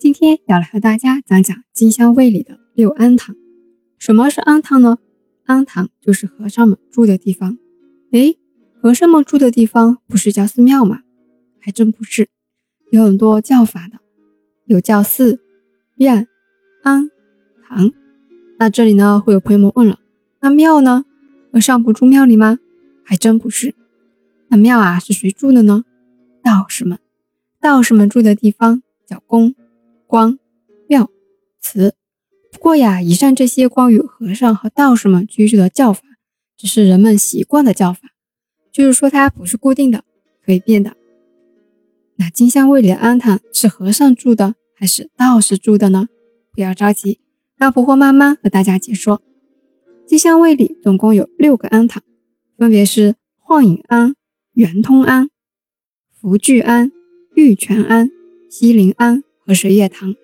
今天要来和大家讲讲金香卫里的六安堂。什么是安堂呢？安堂就是和尚们住的地方。诶，和尚们住的地方不是叫寺庙吗？还真不是，有很多叫法的，有叫寺、院、安、堂。那这里呢，会有朋友们问了，那庙呢？和尚不住庙里吗？还真不是。那庙啊，是谁住的呢？道士们。道士们住的地方叫宫。光庙祠，不过呀，以上这些关于和尚和道士们居住的叫法，只是人们习惯的叫法，就是说它不是固定的，可以变的。那金香卫里的庵堂是和尚住的还是道士住的呢？不要着急，让婆婆慢慢和大家解说。金香卫里总共有六个庵堂，分别是幻影庵、圆通庵、福聚庵、玉泉庵、西林庵。和水月堂，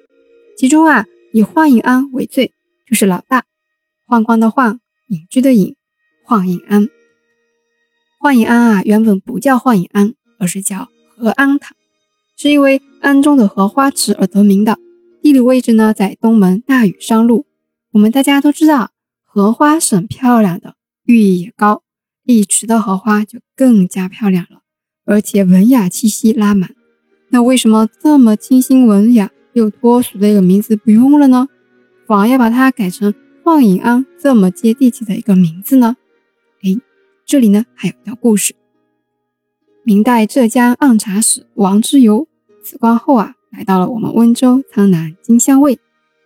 其中啊，以幻影庵为最，就是老大。幻光的幻，隐居的隐，幻影庵。幻影庵啊，原本不叫幻影庵，而是叫荷安堂，是因为庵中的荷花池而得名的。地理位置呢，在东门大屿山路。我们大家都知道，荷花是很漂亮的，寓意也高，一池的荷花就更加漂亮了，而且文雅气息拉满。那为什么这么清新文雅又脱俗的一个名字不用了呢？反而要把它改成幻影庵这么接地气的一个名字呢？哎，这里呢还有一段故事。明代浙江按察使王之猷辞官后啊，来到了我们温州苍南金乡卫，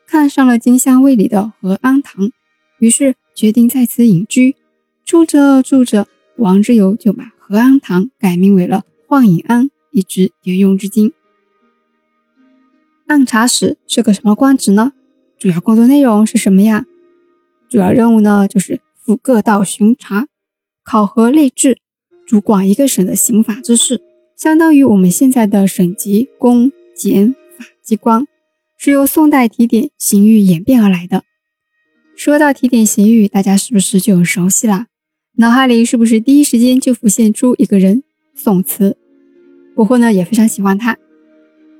看上了金乡卫里的和安堂，于是决定在此隐居。住着住着，王之猷就把和安堂改名为了幻影庵。一直沿用至今。按察使是个什么官职呢？主要工作内容是什么呀？主要任务呢，就是赴各道巡查、考核吏治，主管一个省的刑法之事，相当于我们现在的省级公检法机关，是由宋代提点刑狱演变而来的。说到提点刑狱，大家是不是就很熟悉了？脑海里是不是第一时间就浮现出一个人——宋慈？婆婆呢也非常喜欢他。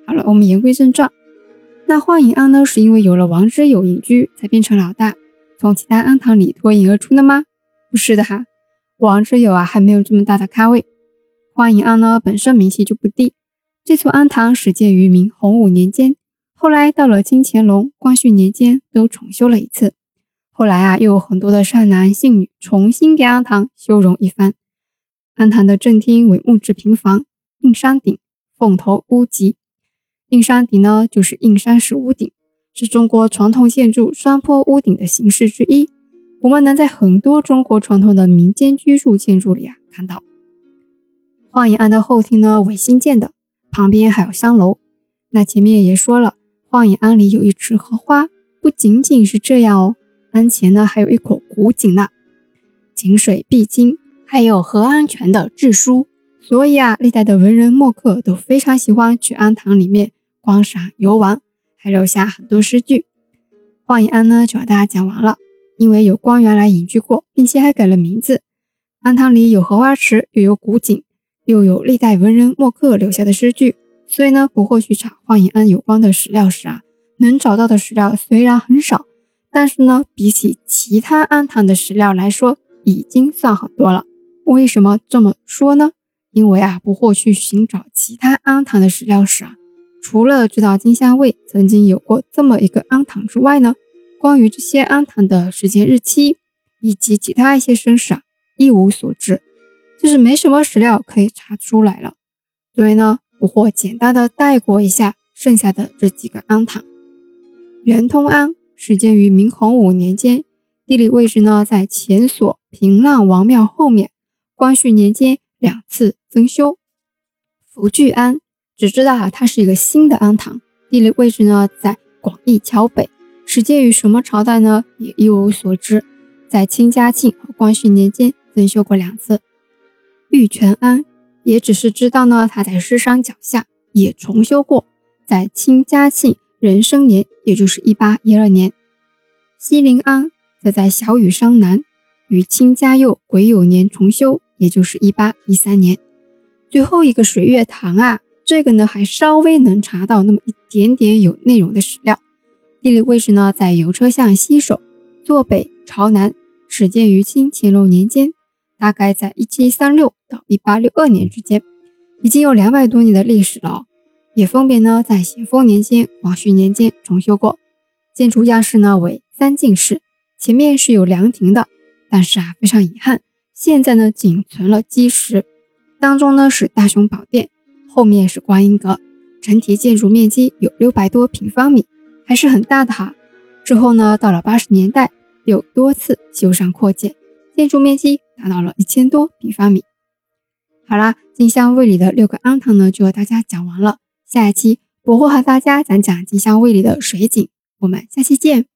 好了，我们言归正传。那幻影庵呢，是因为有了王之友隐居，才变成老大，从其他庵堂里脱颖而出的吗？不是的哈，王之友啊还没有这么大的咖位。幻影庵呢本身名气就不低，这座庵堂始建于明洪武年间，后来到了清乾隆、光绪年间都重修了一次。后来啊又有很多的善男信女重新给庵堂修容一番。庵堂的正厅为木质平房。硬山顶，凤头屋脊。硬山顶呢，就是硬山石屋顶，是中国传统建筑山坡屋顶的形式之一。我们能在很多中国传统的民间居住建筑里啊看到。幻影庵的后厅呢为新建的，旁边还有香楼。那前面也说了，幻影庵里有一池荷花。不仅仅是这样哦，庵前呢还有一口古井呢，井水必经，还有和安泉的制书。所以啊，历代的文人墨客都非常喜欢去庵堂里面观赏游玩，还留下很多诗句。幻影庵呢，就和大家讲完了。因为有官员来隐居过，并且还改了名字。庵堂里有荷花池，又有古井，又有历代文人墨客留下的诗句，所以呢，不过去查幻影庵有关的史料时啊，能找到的史料虽然很少，但是呢，比起其他庵堂的史料来说，已经算很多了。为什么这么说呢？因为啊，不惑去寻找其他庵堂的史料时啊，除了知道金香卫曾经有过这么一个庵堂之外呢，关于这些庵堂的时间日期以及其他一些身世啊，一无所知，就是没什么史料可以查出来了。所以呢，不或简单的带过一下剩下的这几个庵堂。圆通庵始建于明洪武年间，地理位置呢在前所平浪王庙后面。光绪年间两次。增修福聚庵，只知道啊，它是一个新的庵堂，地理位置呢在广义桥北，始建于什么朝代呢？也一无所知。在清嘉庆和光绪年间增修过两次。玉泉庵也只是知道呢，它在狮山脚下也重修过，在清嘉庆壬申年，也就是一八一二年。西林庵则在小雨山南，于清嘉佑癸酉年重修，也就是一八一三年。最后一个水月堂啊，这个呢还稍微能查到那么一点点有内容的史料。地理位置呢在邮车巷西首，坐北朝南，始建于清乾隆年间，大概在一七三六到一八六二年之间，已经有两百多年的历史了。也分别呢在咸丰年间、光绪年间重修过。建筑样式呢为三进式，前面是有凉亭的，但是啊非常遗憾，现在呢仅存了基石。当中呢是大雄宝殿，后面是观音阁，整体建筑面积有六百多平方米，还是很大的哈。之后呢到了八十年代又多次修缮扩建，建筑面积达到了一千多平方米。好啦，金香卫里的六个庵堂呢就和大家讲完了，下一期我会和大家讲讲金香卫里的水景。我们下期见。